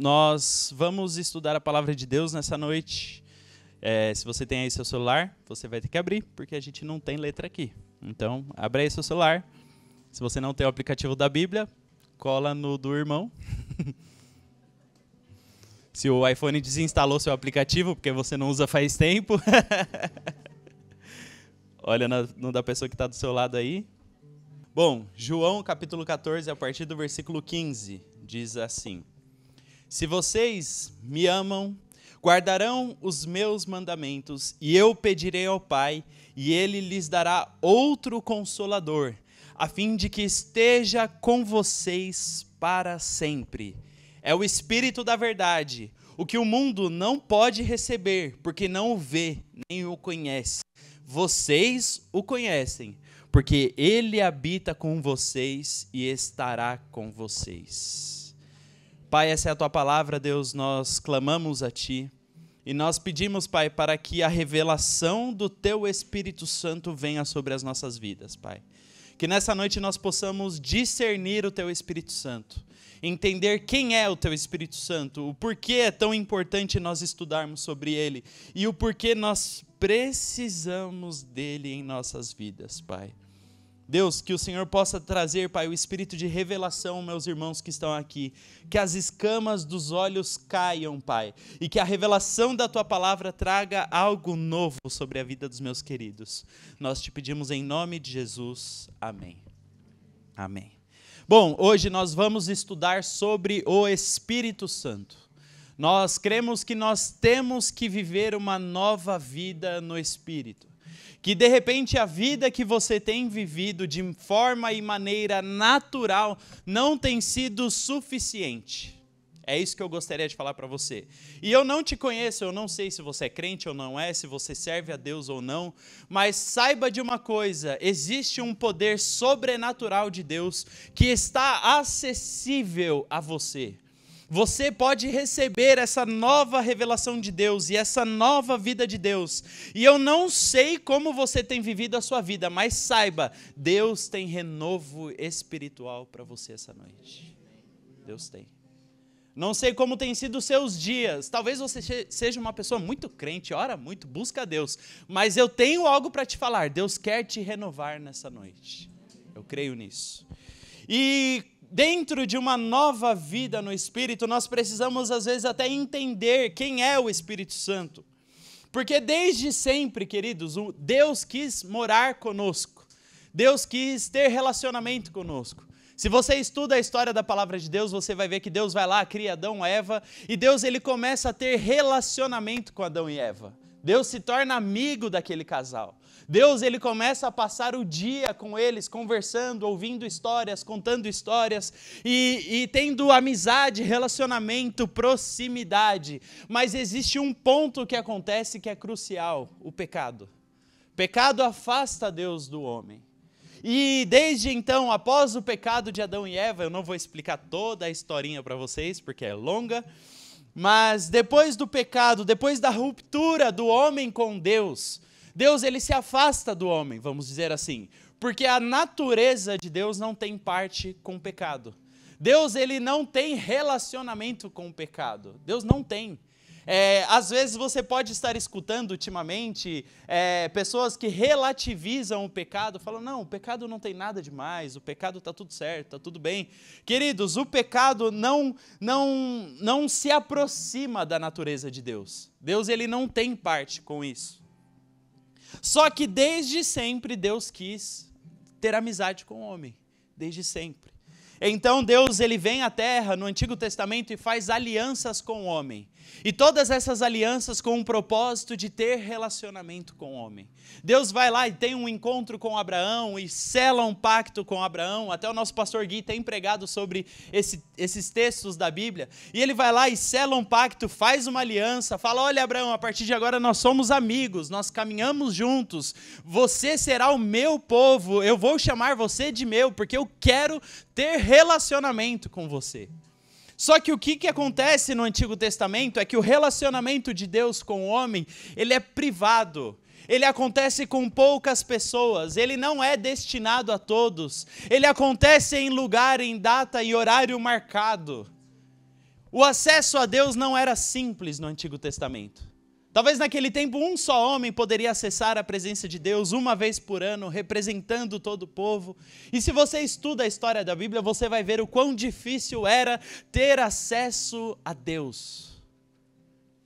nós vamos estudar a palavra de Deus nessa noite. É, se você tem aí seu celular, você vai ter que abrir, porque a gente não tem letra aqui. Então, abre aí seu celular. Se você não tem o aplicativo da Bíblia, cola no do irmão. se o iPhone desinstalou seu aplicativo, porque você não usa faz tempo. Olha no da pessoa que está do seu lado aí. Bom, João capítulo 14, a partir do versículo 15, diz assim: Se vocês me amam, guardarão os meus mandamentos, e eu pedirei ao Pai, e ele lhes dará outro consolador, a fim de que esteja com vocês para sempre. É o Espírito da Verdade, o que o mundo não pode receber, porque não o vê nem o conhece vocês o conhecem, porque ele habita com vocês e estará com vocês. Pai, essa é a tua palavra, Deus, nós clamamos a ti. E nós pedimos, Pai, para que a revelação do Teu Espírito Santo venha sobre as nossas vidas, Pai. Que nessa noite nós possamos discernir o Teu Espírito Santo, entender quem é o Teu Espírito Santo, o porquê é tão importante nós estudarmos sobre ele e o porquê nós precisamos dele em nossas vidas, Pai. Deus, que o Senhor possa trazer, Pai, o espírito de revelação, meus irmãos que estão aqui. Que as escamas dos olhos caiam, Pai. E que a revelação da tua palavra traga algo novo sobre a vida dos meus queridos. Nós te pedimos em nome de Jesus. Amém. Amém. Bom, hoje nós vamos estudar sobre o Espírito Santo. Nós cremos que nós temos que viver uma nova vida no Espírito. Que de repente a vida que você tem vivido de forma e maneira natural não tem sido suficiente. É isso que eu gostaria de falar para você. E eu não te conheço, eu não sei se você é crente ou não é, se você serve a Deus ou não, mas saiba de uma coisa: existe um poder sobrenatural de Deus que está acessível a você você pode receber essa nova revelação de Deus e essa nova vida de Deus. E eu não sei como você tem vivido a sua vida, mas saiba, Deus tem renovo espiritual para você essa noite. Deus tem. Não sei como tem sido os seus dias. Talvez você seja uma pessoa muito crente, ora muito, busca Deus. Mas eu tenho algo para te falar. Deus quer te renovar nessa noite. Eu creio nisso. E dentro de uma nova vida no Espírito, nós precisamos às vezes até entender quem é o Espírito Santo. Porque desde sempre, queridos, Deus quis morar conosco. Deus quis ter relacionamento conosco. Se você estuda a história da palavra de Deus, você vai ver que Deus vai lá, cria Adão e Eva, e Deus ele começa a ter relacionamento com Adão e Eva. Deus se torna amigo daquele casal. Deus ele começa a passar o dia com eles, conversando, ouvindo histórias, contando histórias e, e tendo amizade, relacionamento, proximidade. Mas existe um ponto que acontece que é crucial: o pecado. Pecado afasta Deus do homem. E desde então, após o pecado de Adão e Eva, eu não vou explicar toda a historinha para vocês, porque é longa, mas depois do pecado, depois da ruptura do homem com Deus, Deus ele se afasta do homem, vamos dizer assim, porque a natureza de Deus não tem parte com o pecado. Deus ele não tem relacionamento com o pecado. Deus não tem. É, às vezes você pode estar escutando ultimamente é, pessoas que relativizam o pecado, falam: não, o pecado não tem nada demais, o pecado está tudo certo, está tudo bem. Queridos, o pecado não, não, não se aproxima da natureza de Deus. Deus ele não tem parte com isso. Só que desde sempre Deus quis ter amizade com o homem, desde sempre. Então Deus ele vem à terra no Antigo Testamento e faz alianças com o homem. E todas essas alianças com o propósito de ter relacionamento com o homem. Deus vai lá e tem um encontro com Abraão e sela um pacto com Abraão. Até o nosso pastor Gui tem pregado sobre esse, esses textos da Bíblia. E ele vai lá e sela um pacto, faz uma aliança, fala: Olha, Abraão, a partir de agora nós somos amigos, nós caminhamos juntos. Você será o meu povo, eu vou chamar você de meu, porque eu quero ter relacionamento com você. Só que o que, que acontece no Antigo Testamento é que o relacionamento de Deus com o homem, ele é privado. Ele acontece com poucas pessoas, ele não é destinado a todos. Ele acontece em lugar, em data e horário marcado. O acesso a Deus não era simples no Antigo Testamento. Talvez naquele tempo um só homem poderia acessar a presença de Deus uma vez por ano, representando todo o povo. E se você estuda a história da Bíblia, você vai ver o quão difícil era ter acesso a Deus.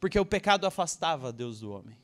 Porque o pecado afastava Deus do homem.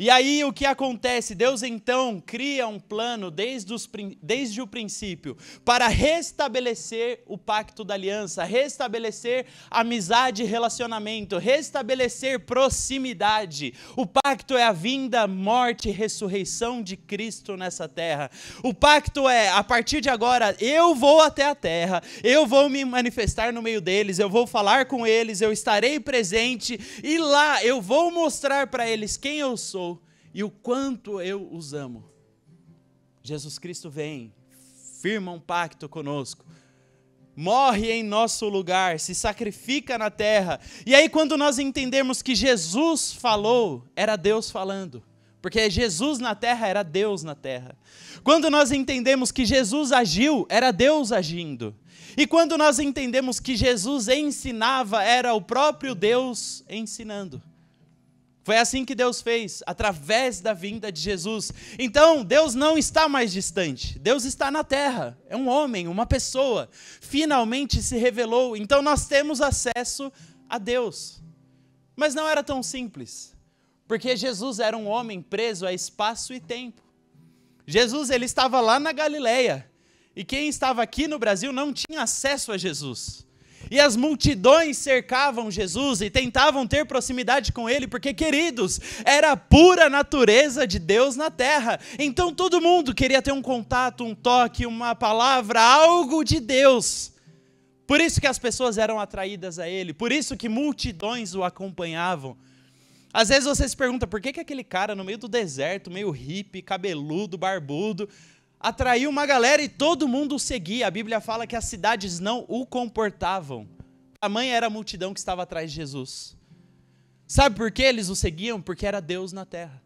E aí o que acontece? Deus então cria um plano desde, os, desde o princípio para restabelecer o pacto da aliança, restabelecer amizade e relacionamento, restabelecer proximidade. O pacto é a vinda, morte e ressurreição de Cristo nessa terra. O pacto é, a partir de agora, eu vou até a terra, eu vou me manifestar no meio deles, eu vou falar com eles, eu estarei presente e lá eu vou mostrar para eles quem eu sou e o quanto eu os amo. Jesus Cristo vem, firma um pacto conosco, morre em nosso lugar, se sacrifica na terra. E aí, quando nós entendemos que Jesus falou, era Deus falando. Porque Jesus na terra era Deus na terra. Quando nós entendemos que Jesus agiu, era Deus agindo. E quando nós entendemos que Jesus ensinava, era o próprio Deus ensinando. Foi assim que Deus fez, através da vinda de Jesus. Então, Deus não está mais distante. Deus está na terra. É um homem, uma pessoa. Finalmente se revelou. Então, nós temos acesso a Deus. Mas não era tão simples. Porque Jesus era um homem preso a espaço e tempo. Jesus, ele estava lá na Galileia. E quem estava aqui no Brasil não tinha acesso a Jesus. E as multidões cercavam Jesus e tentavam ter proximidade com ele, porque, queridos, era a pura natureza de Deus na terra. Então todo mundo queria ter um contato, um toque, uma palavra, algo de Deus. Por isso que as pessoas eram atraídas a ele, por isso que multidões o acompanhavam. Às vezes você se pergunta por que, que aquele cara no meio do deserto, meio hippie, cabeludo, barbudo, atraiu uma galera e todo mundo o seguia. A Bíblia fala que as cidades não o comportavam. A mãe era a multidão que estava atrás de Jesus. Sabe por que eles o seguiam? Porque era Deus na terra.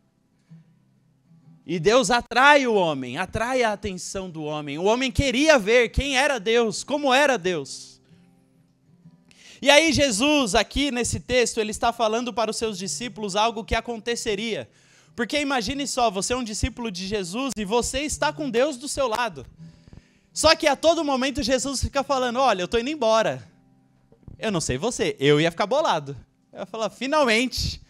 E Deus atrai o homem, atrai a atenção do homem. O homem queria ver quem era Deus, como era Deus. E aí Jesus, aqui nesse texto, ele está falando para os seus discípulos algo que aconteceria porque imagine só, você é um discípulo de Jesus e você está com Deus do seu lado. Só que a todo momento Jesus fica falando: Olha, eu estou indo embora. Eu não sei você, eu ia ficar bolado. Eu ia falar: Finalmente,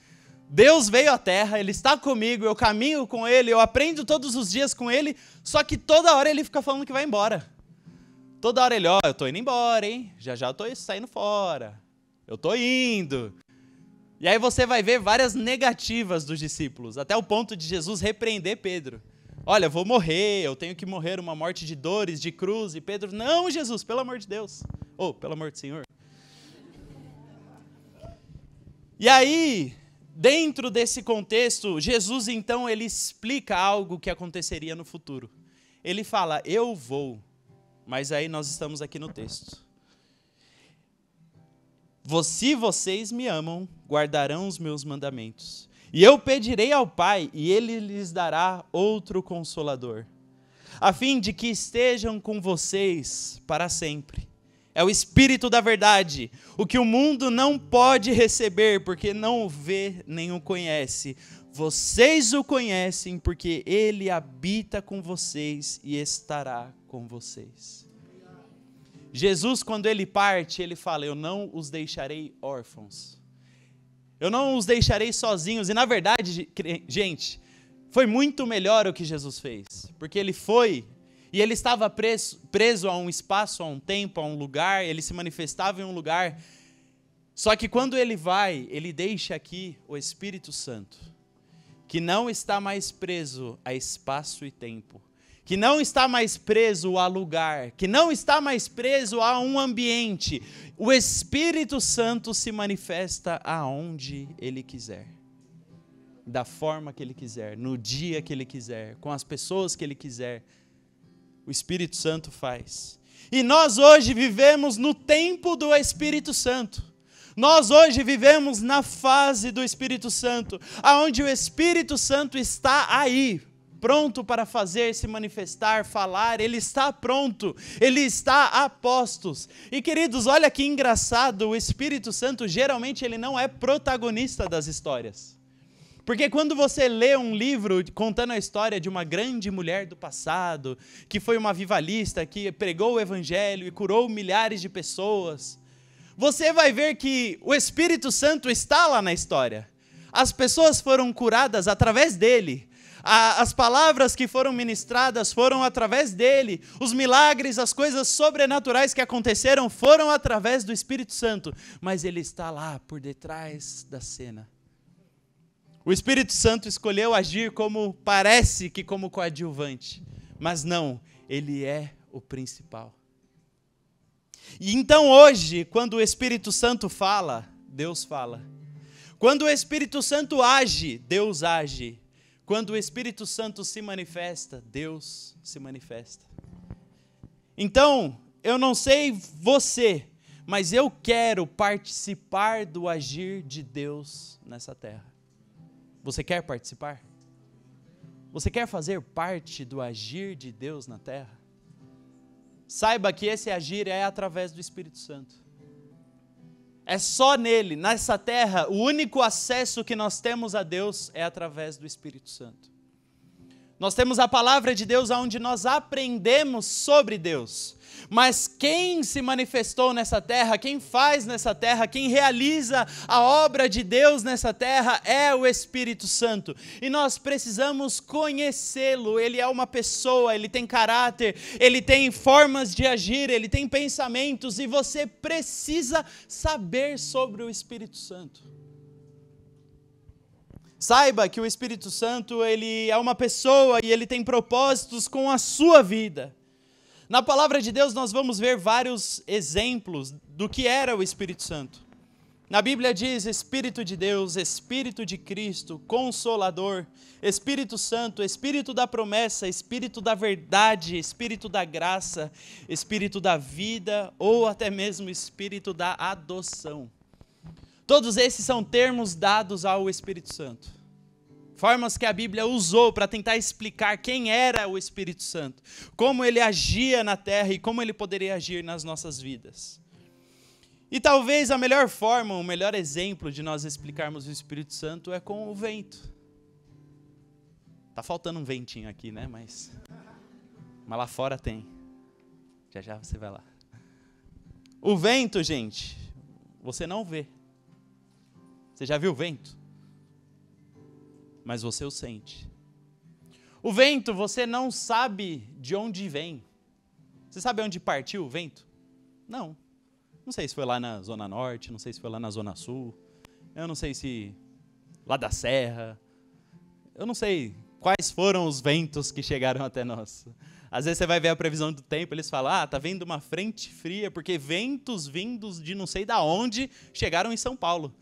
Deus veio à terra, Ele está comigo, eu caminho com Ele, eu aprendo todos os dias com Ele, só que toda hora Ele fica falando que vai embora. Toda hora Ele: Ó, oh, eu estou indo embora, hein? Já já eu estou saindo fora. Eu estou indo. E aí você vai ver várias negativas dos discípulos, até o ponto de Jesus repreender Pedro. Olha, vou morrer, eu tenho que morrer uma morte de dores, de cruz. E Pedro, não, Jesus, pelo amor de Deus. Ou, oh, pelo amor do Senhor. E aí, dentro desse contexto, Jesus então ele explica algo que aconteceria no futuro. Ele fala: "Eu vou". Mas aí nós estamos aqui no texto. Se vocês me amam, guardarão os meus mandamentos. E eu pedirei ao Pai, e ele lhes dará outro consolador, a fim de que estejam com vocês para sempre. É o Espírito da Verdade, o que o mundo não pode receber, porque não o vê nem o conhece. Vocês o conhecem, porque ele habita com vocês e estará com vocês. Jesus, quando ele parte, ele fala: Eu não os deixarei órfãos. Eu não os deixarei sozinhos. E na verdade, gente, foi muito melhor o que Jesus fez. Porque ele foi e ele estava preso, preso a um espaço, a um tempo, a um lugar, ele se manifestava em um lugar. Só que quando ele vai, ele deixa aqui o Espírito Santo, que não está mais preso a espaço e tempo, que não está mais preso a lugar, que não está mais preso a um ambiente. O Espírito Santo se manifesta aonde ele quiser, da forma que ele quiser, no dia que ele quiser, com as pessoas que ele quiser. O Espírito Santo faz. E nós hoje vivemos no tempo do Espírito Santo. Nós hoje vivemos na fase do Espírito Santo, aonde o Espírito Santo está aí pronto para fazer se manifestar, falar, ele está pronto, ele está a postos. E queridos, olha que engraçado, o Espírito Santo geralmente ele não é protagonista das histórias. Porque quando você lê um livro contando a história de uma grande mulher do passado, que foi uma vivalista, que pregou o evangelho e curou milhares de pessoas, você vai ver que o Espírito Santo está lá na história. As pessoas foram curadas através dele. As palavras que foram ministradas foram através dele. Os milagres, as coisas sobrenaturais que aconteceram foram através do Espírito Santo. Mas ele está lá por detrás da cena. O Espírito Santo escolheu agir como parece que como coadjuvante, mas não, ele é o principal. E então hoje, quando o Espírito Santo fala, Deus fala. Quando o Espírito Santo age, Deus age. Quando o Espírito Santo se manifesta, Deus se manifesta. Então, eu não sei você, mas eu quero participar do agir de Deus nessa terra. Você quer participar? Você quer fazer parte do agir de Deus na terra? Saiba que esse agir é através do Espírito Santo. É só nele, nessa terra, o único acesso que nós temos a Deus é através do Espírito Santo. Nós temos a palavra de Deus onde nós aprendemos sobre Deus. Mas quem se manifestou nessa terra, quem faz nessa terra, quem realiza a obra de Deus nessa terra é o Espírito Santo. E nós precisamos conhecê-lo. Ele é uma pessoa, ele tem caráter, ele tem formas de agir, ele tem pensamentos e você precisa saber sobre o Espírito Santo. Saiba que o Espírito Santo, ele é uma pessoa e ele tem propósitos com a sua vida. Na palavra de Deus, nós vamos ver vários exemplos do que era o Espírito Santo. Na Bíblia diz Espírito de Deus, Espírito de Cristo, Consolador, Espírito Santo, Espírito da promessa, Espírito da verdade, Espírito da graça, Espírito da vida ou até mesmo Espírito da adoção. Todos esses são termos dados ao Espírito Santo formas que a Bíblia usou para tentar explicar quem era o Espírito Santo, como ele agia na terra e como ele poderia agir nas nossas vidas. E talvez a melhor forma, o melhor exemplo de nós explicarmos o Espírito Santo é com o vento. Tá faltando um ventinho aqui, né? Mas, mas lá fora tem. Já já você vai lá. O vento, gente, você não vê. Você já viu o vento? Mas você o sente. O vento, você não sabe de onde vem. Você sabe onde partiu o vento? Não. Não sei se foi lá na Zona Norte, não sei se foi lá na Zona Sul, eu não sei se lá da Serra, eu não sei quais foram os ventos que chegaram até nós. Às vezes você vai ver a previsão do tempo, eles falam: ah, tá vendo uma frente fria, porque ventos vindos de não sei da onde chegaram em São Paulo.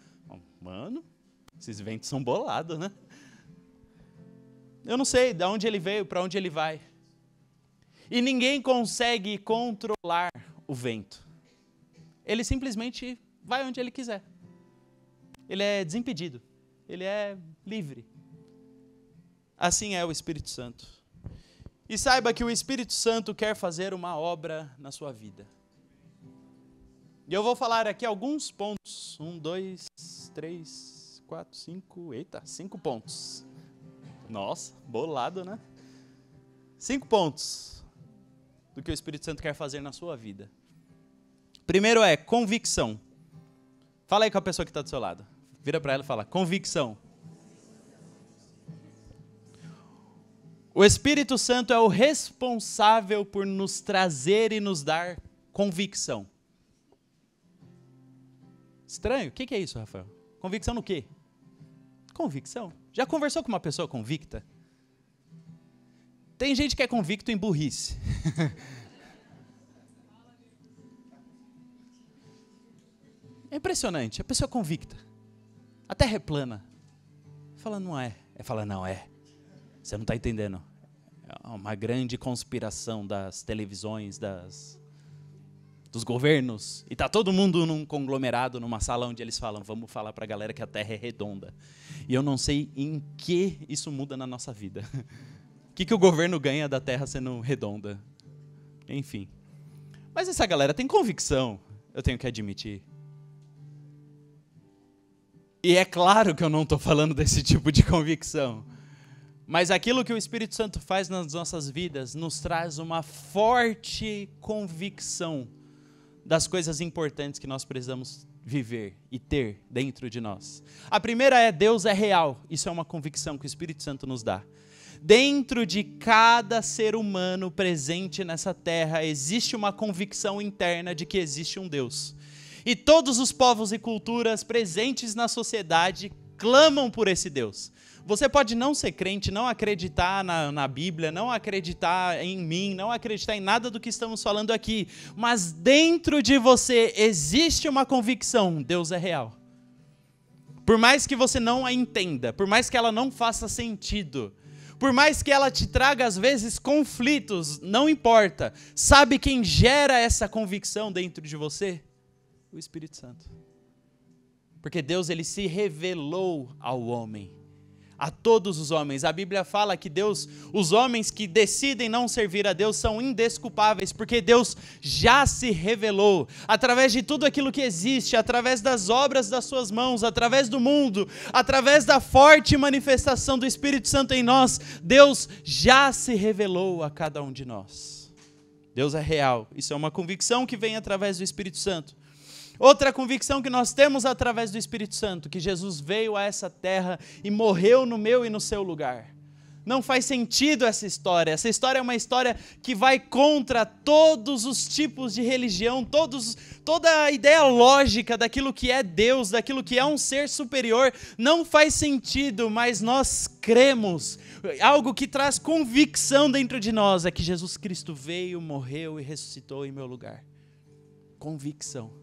Mano, esses ventos são bolados, né? Eu não sei de onde ele veio, para onde ele vai. E ninguém consegue controlar o vento. Ele simplesmente vai onde ele quiser. Ele é desimpedido. Ele é livre. Assim é o Espírito Santo. E saiba que o Espírito Santo quer fazer uma obra na sua vida. E eu vou falar aqui alguns pontos. Um, dois, três, quatro, cinco. Eita, cinco pontos. Nossa, bolado, né? Cinco pontos do que o Espírito Santo quer fazer na sua vida. Primeiro é convicção. Fala aí com a pessoa que está do seu lado. Vira para ela e fala: convicção. O Espírito Santo é o responsável por nos trazer e nos dar convicção. Estranho? O que é isso, Rafael? Convicção no quê? Convicção. Já conversou com uma pessoa convicta? Tem gente que é convicto em burrice. é impressionante. A pessoa é convicta. A terra é plana. Fala, não é. É fala, não é. Você não está entendendo. É uma grande conspiração das televisões, das dos governos, e tá todo mundo num conglomerado, numa sala onde eles falam, vamos falar para a galera que a Terra é redonda. E eu não sei em que isso muda na nossa vida. O que, que o governo ganha da Terra sendo redonda? Enfim. Mas essa galera tem convicção, eu tenho que admitir. E é claro que eu não estou falando desse tipo de convicção. Mas aquilo que o Espírito Santo faz nas nossas vidas nos traz uma forte convicção das coisas importantes que nós precisamos viver e ter dentro de nós. A primeira é Deus é real. Isso é uma convicção que o Espírito Santo nos dá. Dentro de cada ser humano presente nessa terra existe uma convicção interna de que existe um Deus. E todos os povos e culturas presentes na sociedade clamam por esse Deus. Você pode não ser crente, não acreditar na, na Bíblia, não acreditar em mim, não acreditar em nada do que estamos falando aqui, mas dentro de você existe uma convicção: Deus é real. Por mais que você não a entenda, por mais que ela não faça sentido, por mais que ela te traga às vezes conflitos, não importa. Sabe quem gera essa convicção dentro de você? O Espírito Santo. Porque Deus ele se revelou ao homem a todos os homens. A Bíblia fala que Deus, os homens que decidem não servir a Deus são indesculpáveis, porque Deus já se revelou através de tudo aquilo que existe, através das obras das suas mãos, através do mundo, através da forte manifestação do Espírito Santo em nós. Deus já se revelou a cada um de nós. Deus é real. Isso é uma convicção que vem através do Espírito Santo. Outra convicção que nós temos através do Espírito Santo, que Jesus veio a essa terra e morreu no meu e no seu lugar. Não faz sentido essa história. Essa história é uma história que vai contra todos os tipos de religião, todos, toda a ideia lógica daquilo que é Deus, daquilo que é um ser superior. Não faz sentido, mas nós cremos. Algo que traz convicção dentro de nós é que Jesus Cristo veio, morreu e ressuscitou em meu lugar. Convicção.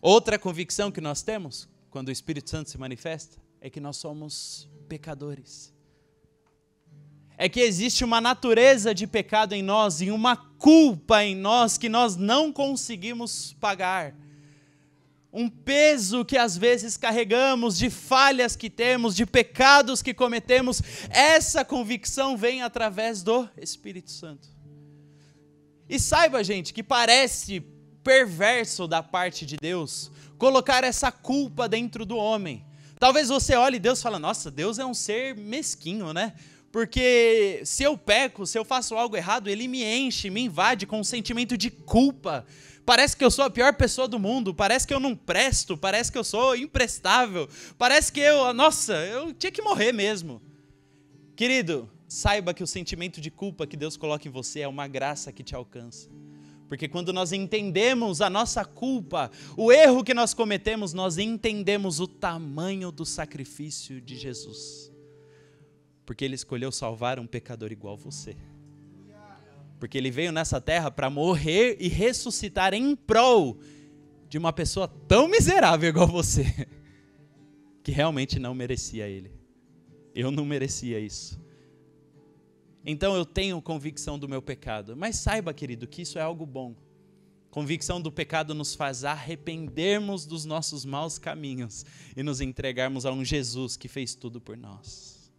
Outra convicção que nós temos quando o Espírito Santo se manifesta é que nós somos pecadores. É que existe uma natureza de pecado em nós e uma culpa em nós que nós não conseguimos pagar. Um peso que às vezes carregamos, de falhas que temos, de pecados que cometemos, essa convicção vem através do Espírito Santo. E saiba, gente, que parece perverso da parte de Deus colocar essa culpa dentro do homem. Talvez você olhe Deus e fale: "Nossa, Deus é um ser mesquinho, né? Porque se eu peco, se eu faço algo errado, ele me enche, me invade com um sentimento de culpa. Parece que eu sou a pior pessoa do mundo, parece que eu não presto, parece que eu sou imprestável, parece que eu, nossa, eu tinha que morrer mesmo. Querido, saiba que o sentimento de culpa que Deus coloca em você é uma graça que te alcança. Porque quando nós entendemos a nossa culpa, o erro que nós cometemos, nós entendemos o tamanho do sacrifício de Jesus. Porque ele escolheu salvar um pecador igual você. Porque ele veio nessa terra para morrer e ressuscitar em prol de uma pessoa tão miserável igual você, que realmente não merecia ele. Eu não merecia isso. Então eu tenho convicção do meu pecado. Mas saiba, querido, que isso é algo bom. Convicção do pecado nos faz arrependermos dos nossos maus caminhos e nos entregarmos a um Jesus que fez tudo por nós.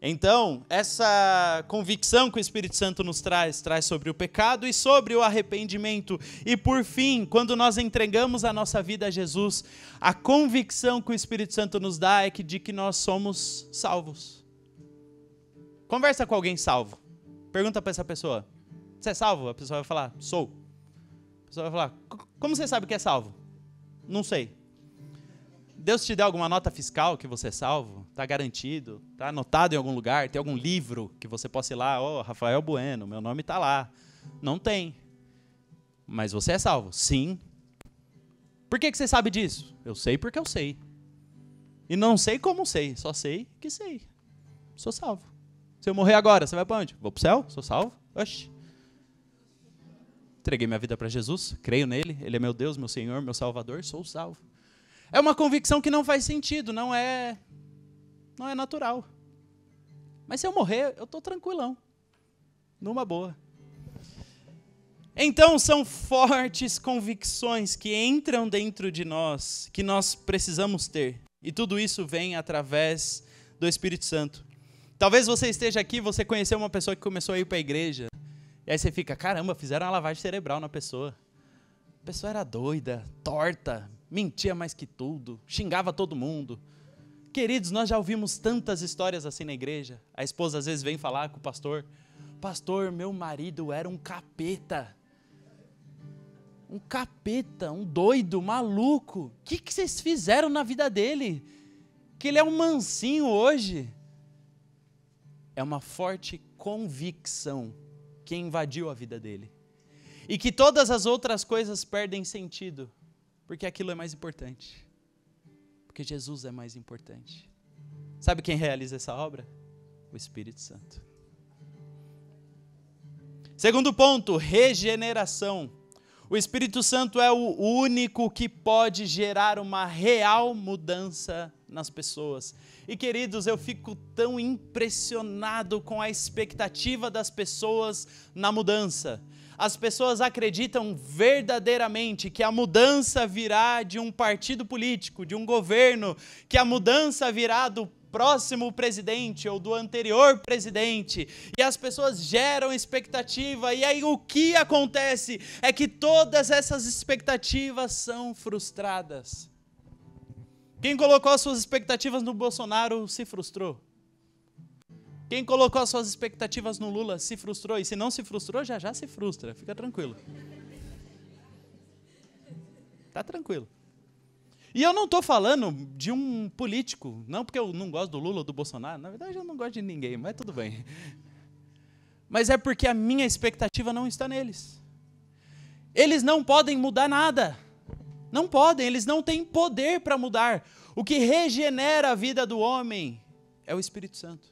Então, essa convicção que o Espírito Santo nos traz, traz sobre o pecado e sobre o arrependimento. E por fim, quando nós entregamos a nossa vida a Jesus, a convicção que o Espírito Santo nos dá é que de que nós somos salvos. Conversa com alguém salvo. Pergunta para essa pessoa: Você é salvo? A pessoa vai falar: Sou. A pessoa vai falar: Como você sabe que é salvo? Não sei. Deus te deu alguma nota fiscal que você é salvo? Está garantido? Está anotado em algum lugar? Tem algum livro que você possa ir lá? Ó, oh, Rafael Bueno, meu nome está lá. Não tem. Mas você é salvo? Sim. Por que, que você sabe disso? Eu sei porque eu sei. E não sei como sei, só sei que sei. Sou salvo. Se eu morrer agora, você vai para onde? Vou para o céu? Sou salvo? Oxi. Entreguei minha vida para Jesus, creio nele, ele é meu Deus, meu Senhor, meu Salvador, sou salvo. É uma convicção que não faz sentido, não é não é natural. Mas se eu morrer, eu estou tranquilão. Numa boa. Então são fortes convicções que entram dentro de nós, que nós precisamos ter. E tudo isso vem através do Espírito Santo. Talvez você esteja aqui, você conheceu uma pessoa que começou a ir para a igreja, e aí você fica, caramba, fizeram uma lavagem cerebral na pessoa. A pessoa era doida, torta, mentia mais que tudo, xingava todo mundo. Queridos, nós já ouvimos tantas histórias assim na igreja. A esposa às vezes vem falar com o pastor: Pastor, meu marido era um capeta. Um capeta, um doido, maluco. O que, que vocês fizeram na vida dele? Que ele é um mansinho hoje é uma forte convicção que invadiu a vida dele. E que todas as outras coisas perdem sentido, porque aquilo é mais importante. Porque Jesus é mais importante. Sabe quem realiza essa obra? O Espírito Santo. Segundo ponto, regeneração. O Espírito Santo é o único que pode gerar uma real mudança nas pessoas. E queridos, eu fico tão impressionado com a expectativa das pessoas na mudança. As pessoas acreditam verdadeiramente que a mudança virá de um partido político, de um governo, que a mudança virá do próximo presidente ou do anterior presidente, e as pessoas geram expectativa, e aí o que acontece é que todas essas expectativas são frustradas. Quem colocou as suas expectativas no Bolsonaro se frustrou. Quem colocou as suas expectativas no Lula se frustrou. E se não se frustrou, já já se frustra. Fica tranquilo. Tá tranquilo. E eu não estou falando de um político, não porque eu não gosto do Lula ou do Bolsonaro, na verdade eu não gosto de ninguém, mas tudo bem. Mas é porque a minha expectativa não está neles. Eles não podem mudar nada. Não podem, eles não têm poder para mudar. O que regenera a vida do homem é o Espírito Santo.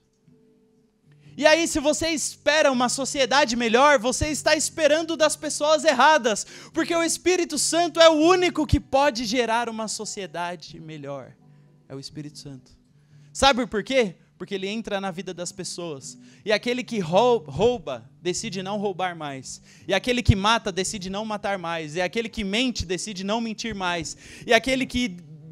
E aí, se você espera uma sociedade melhor, você está esperando das pessoas erradas, porque o Espírito Santo é o único que pode gerar uma sociedade melhor. É o Espírito Santo. Sabe por quê? Porque ele entra na vida das pessoas. E aquele que rouba, decide não roubar mais. E aquele que mata, decide não matar mais. E aquele que mente, decide não mentir mais. E aquele que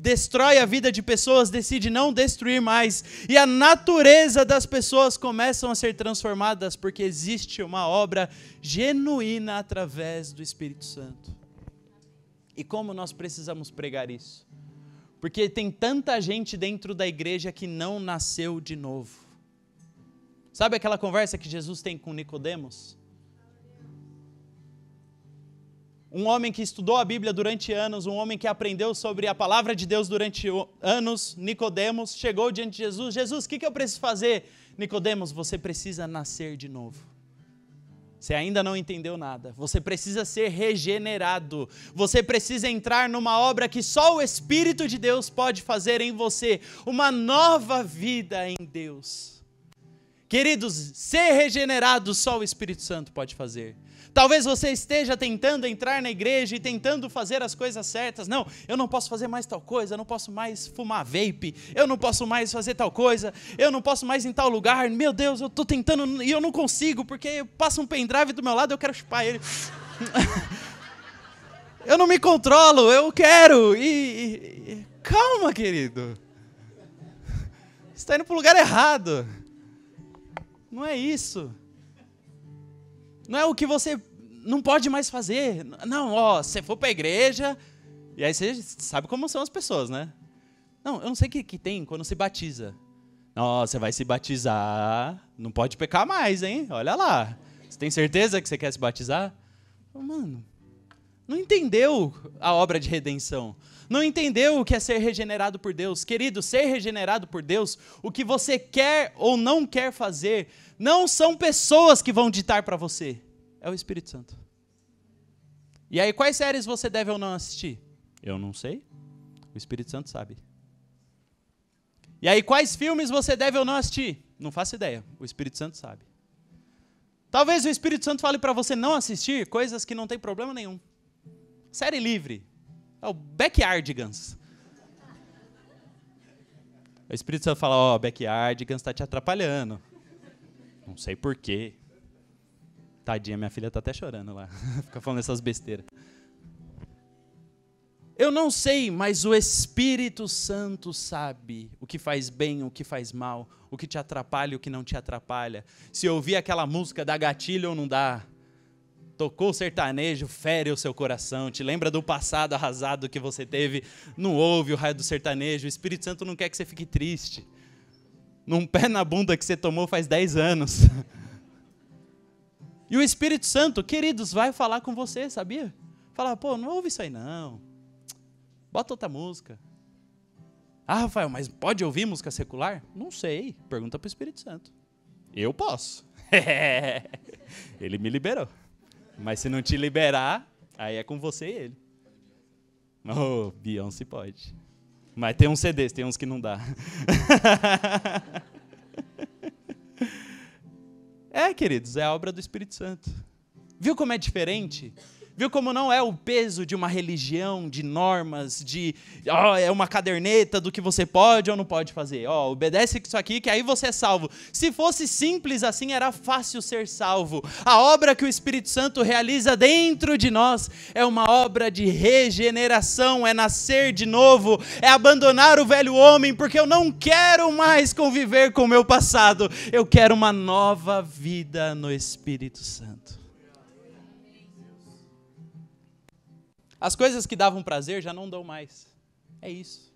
destrói a vida de pessoas, decide não destruir mais. E a natureza das pessoas começam a ser transformadas porque existe uma obra genuína através do Espírito Santo. E como nós precisamos pregar isso? Porque tem tanta gente dentro da igreja que não nasceu de novo. Sabe aquela conversa que Jesus tem com Nicodemos? um homem que estudou a Bíblia durante anos, um homem que aprendeu sobre a palavra de Deus durante anos, Nicodemos, chegou diante de Jesus. Jesus, o que, eu preciso fazer? Nicodemos, você precisa nascer de novo. Você ainda não entendeu nada. Você precisa ser regenerado. Você precisa entrar numa obra que só o Espírito de Deus pode fazer em você, uma nova vida em Deus. Queridos, ser regenerado só o Espírito Santo pode fazer. Talvez você esteja tentando entrar na igreja e tentando fazer as coisas certas. Não, eu não posso fazer mais tal coisa, eu não posso mais fumar vape, eu não posso mais fazer tal coisa, eu não posso mais em tal lugar. Meu Deus, eu estou tentando e eu não consigo, porque passa um pendrive do meu lado, eu quero chupar ele. eu não me controlo, eu quero. E, e, calma, querido. Você está indo para o lugar errado. Não é isso. Não é o que você não pode mais fazer. Não, ó, você for para a igreja, e aí você sabe como são as pessoas, né? Não, eu não sei o que, que tem quando se batiza. Não, você vai se batizar, não pode pecar mais, hein? Olha lá. Você tem certeza que você quer se batizar? Mano, não entendeu a obra de redenção. Não entendeu o que é ser regenerado por Deus. Querido, ser regenerado por Deus, o que você quer ou não quer fazer, não são pessoas que vão ditar para você, é o Espírito Santo. E aí, quais séries você deve ou não assistir? Eu não sei. O Espírito Santo sabe. E aí, quais filmes você deve ou não assistir? Não faço ideia. O Espírito Santo sabe. Talvez o Espírito Santo fale para você não assistir coisas que não tem problema nenhum. Série livre. É o Backyardigans. O Espírito Santo fala, ó, oh, Backyardigans está te atrapalhando. Não sei porquê. Tadinha, minha filha está até chorando lá. Fica falando essas besteiras. Eu não sei, mas o Espírito Santo sabe o que faz bem, o que faz mal, o que te atrapalha o que não te atrapalha. Se ouvir aquela música dá gatilho ou não dá. Tocou o sertanejo, fere o seu coração, te lembra do passado arrasado que você teve, não ouve o raio do sertanejo. O Espírito Santo não quer que você fique triste. Num pé na bunda que você tomou faz 10 anos. E o Espírito Santo, queridos, vai falar com você, sabia? Falar, pô, não ouve isso aí não. Bota outra música. Ah, Rafael, mas pode ouvir música secular? Não sei. Pergunta para o Espírito Santo. Eu posso. ele me liberou. Mas se não te liberar, aí é com você e ele. Oh, Beyoncé pode. Mas tem uns CDs, tem uns que não dá. é, queridos, é a obra do Espírito Santo. Viu como é diferente? Viu como não é o peso de uma religião, de normas, de oh, é uma caderneta do que você pode ou não pode fazer. Ó, oh, obedece isso aqui que aí você é salvo. Se fosse simples assim, era fácil ser salvo. A obra que o Espírito Santo realiza dentro de nós é uma obra de regeneração, é nascer de novo, é abandonar o velho homem, porque eu não quero mais conviver com o meu passado. Eu quero uma nova vida no Espírito Santo. As coisas que davam prazer já não dão mais. É isso.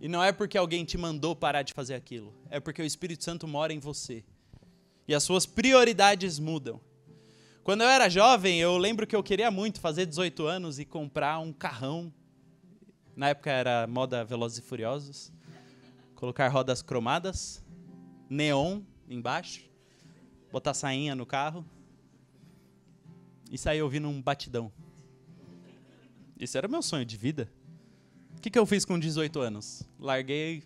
E não é porque alguém te mandou parar de fazer aquilo, é porque o Espírito Santo mora em você. E as suas prioridades mudam. Quando eu era jovem, eu lembro que eu queria muito fazer 18 anos e comprar um carrão. Na época era moda Velozes e Furiosos. Colocar rodas cromadas, neon embaixo, botar sainha no carro e sair ouvindo um batidão. Esse era meu sonho de vida. O que, que eu fiz com 18 anos? Larguei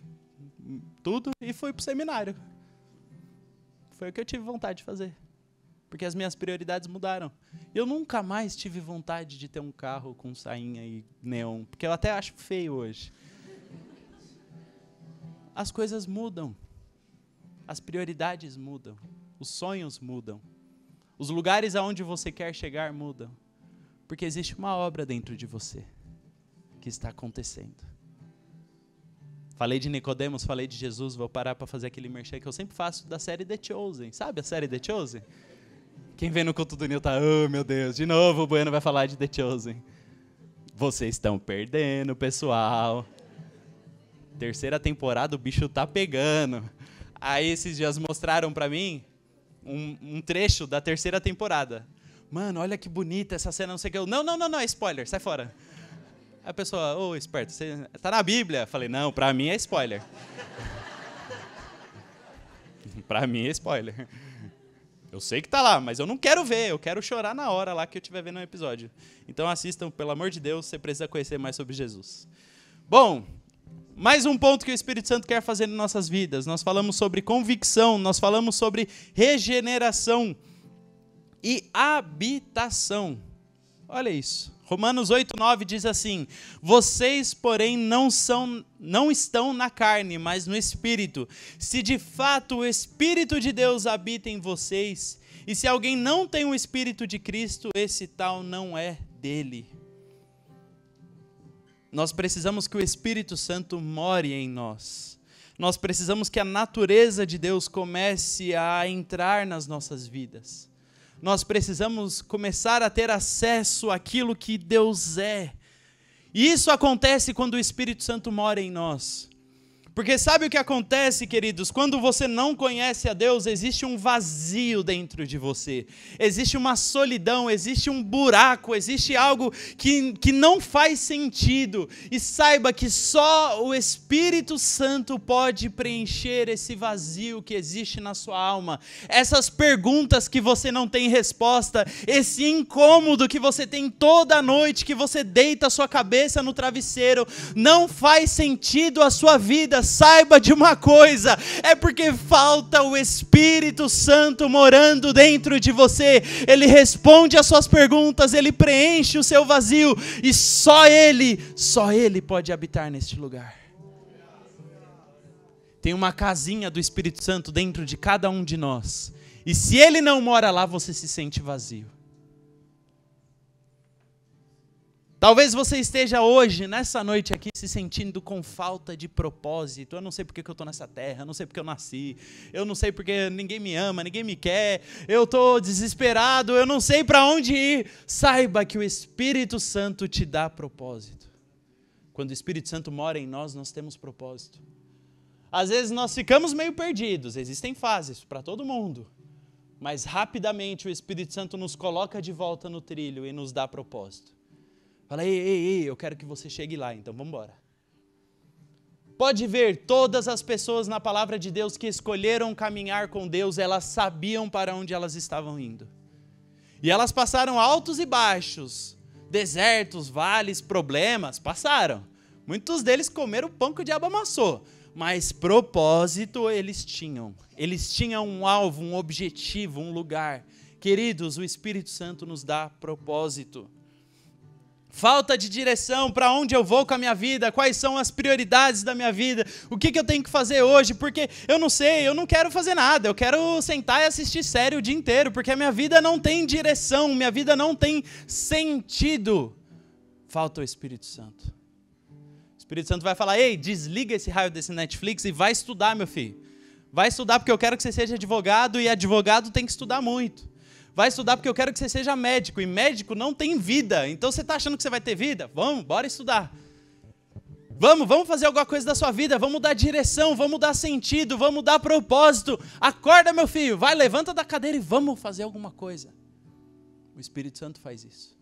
tudo e fui pro seminário. Foi o que eu tive vontade de fazer. Porque as minhas prioridades mudaram. Eu nunca mais tive vontade de ter um carro com sainha e neon, porque eu até acho feio hoje. As coisas mudam. As prioridades mudam. Os sonhos mudam. Os lugares aonde você quer chegar mudam. Porque existe uma obra dentro de você que está acontecendo. Falei de Nicodemos, falei de Jesus, vou parar para fazer aquele merchan que eu sempre faço da série The Chosen. Sabe a série The Chosen? Quem vem no culto do Nil tá, oh meu Deus, de novo o Bueno vai falar de The Chosen. Vocês estão perdendo, pessoal. Terceira temporada, o bicho tá pegando. Aí esses dias mostraram para mim um, um trecho da terceira temporada mano, olha que bonita essa cena, não sei o que. Eu, não, não, não, não, é spoiler, sai fora. A pessoa, ô, oh, esperto, você tá na Bíblia? Falei, não, pra mim é spoiler. pra mim é spoiler. Eu sei que tá lá, mas eu não quero ver, eu quero chorar na hora lá que eu estiver vendo o um episódio. Então assistam, pelo amor de Deus, você precisa conhecer mais sobre Jesus. Bom, mais um ponto que o Espírito Santo quer fazer em nossas vidas. Nós falamos sobre convicção, nós falamos sobre regeneração e habitação. Olha isso. Romanos 8:9 diz assim: Vocês, porém, não são não estão na carne, mas no espírito. Se de fato o espírito de Deus habita em vocês, e se alguém não tem o espírito de Cristo, esse tal não é dele. Nós precisamos que o Espírito Santo more em nós. Nós precisamos que a natureza de Deus comece a entrar nas nossas vidas nós precisamos começar a ter acesso àquilo que Deus é. E isso acontece quando o Espírito Santo mora em nós. Porque sabe o que acontece, queridos? Quando você não conhece a Deus, existe um vazio dentro de você, existe uma solidão, existe um buraco, existe algo que, que não faz sentido. E saiba que só o Espírito Santo pode preencher esse vazio que existe na sua alma, essas perguntas que você não tem resposta, esse incômodo que você tem toda noite, que você deita a sua cabeça no travesseiro, não faz sentido a sua vida saiba de uma coisa: é porque falta o Espírito Santo morando dentro de você. Ele responde às suas perguntas, ele preenche o seu vazio e só Ele, só Ele pode habitar neste lugar. Tem uma casinha do Espírito Santo dentro de cada um de nós. E se ele não mora lá, você se sente vazio. Talvez você esteja hoje, nessa noite aqui, se sentindo com falta de propósito. Eu não sei porque que eu estou nessa terra, eu não sei porque eu nasci, eu não sei porque ninguém me ama, ninguém me quer, eu estou desesperado, eu não sei para onde ir. Saiba que o Espírito Santo te dá propósito. Quando o Espírito Santo mora em nós, nós temos propósito. Às vezes nós ficamos meio perdidos, existem fases para todo mundo, mas rapidamente o Espírito Santo nos coloca de volta no trilho e nos dá propósito. Fala, ei, ei, ei, eu quero que você chegue lá, então vamos embora. Pode ver, todas as pessoas na palavra de Deus que escolheram caminhar com Deus, elas sabiam para onde elas estavam indo. E elas passaram altos e baixos, desertos, vales, problemas, passaram. Muitos deles comeram o pão que o diabo amassou, mas propósito eles tinham. Eles tinham um alvo, um objetivo, um lugar. Queridos, o Espírito Santo nos dá propósito falta de direção, para onde eu vou com a minha vida, quais são as prioridades da minha vida, o que, que eu tenho que fazer hoje, porque eu não sei, eu não quero fazer nada, eu quero sentar e assistir série o dia inteiro, porque a minha vida não tem direção, minha vida não tem sentido. Falta o Espírito Santo. O Espírito Santo vai falar: ei, desliga esse raio desse Netflix e vai estudar, meu filho. Vai estudar porque eu quero que você seja advogado e advogado tem que estudar muito. Vai estudar porque eu quero que você seja médico. E médico não tem vida. Então você está achando que você vai ter vida? Vamos, bora estudar. Vamos, vamos fazer alguma coisa da sua vida. Vamos dar direção, vamos dar sentido, vamos dar propósito. Acorda, meu filho. Vai, levanta da cadeira e vamos fazer alguma coisa. O Espírito Santo faz isso.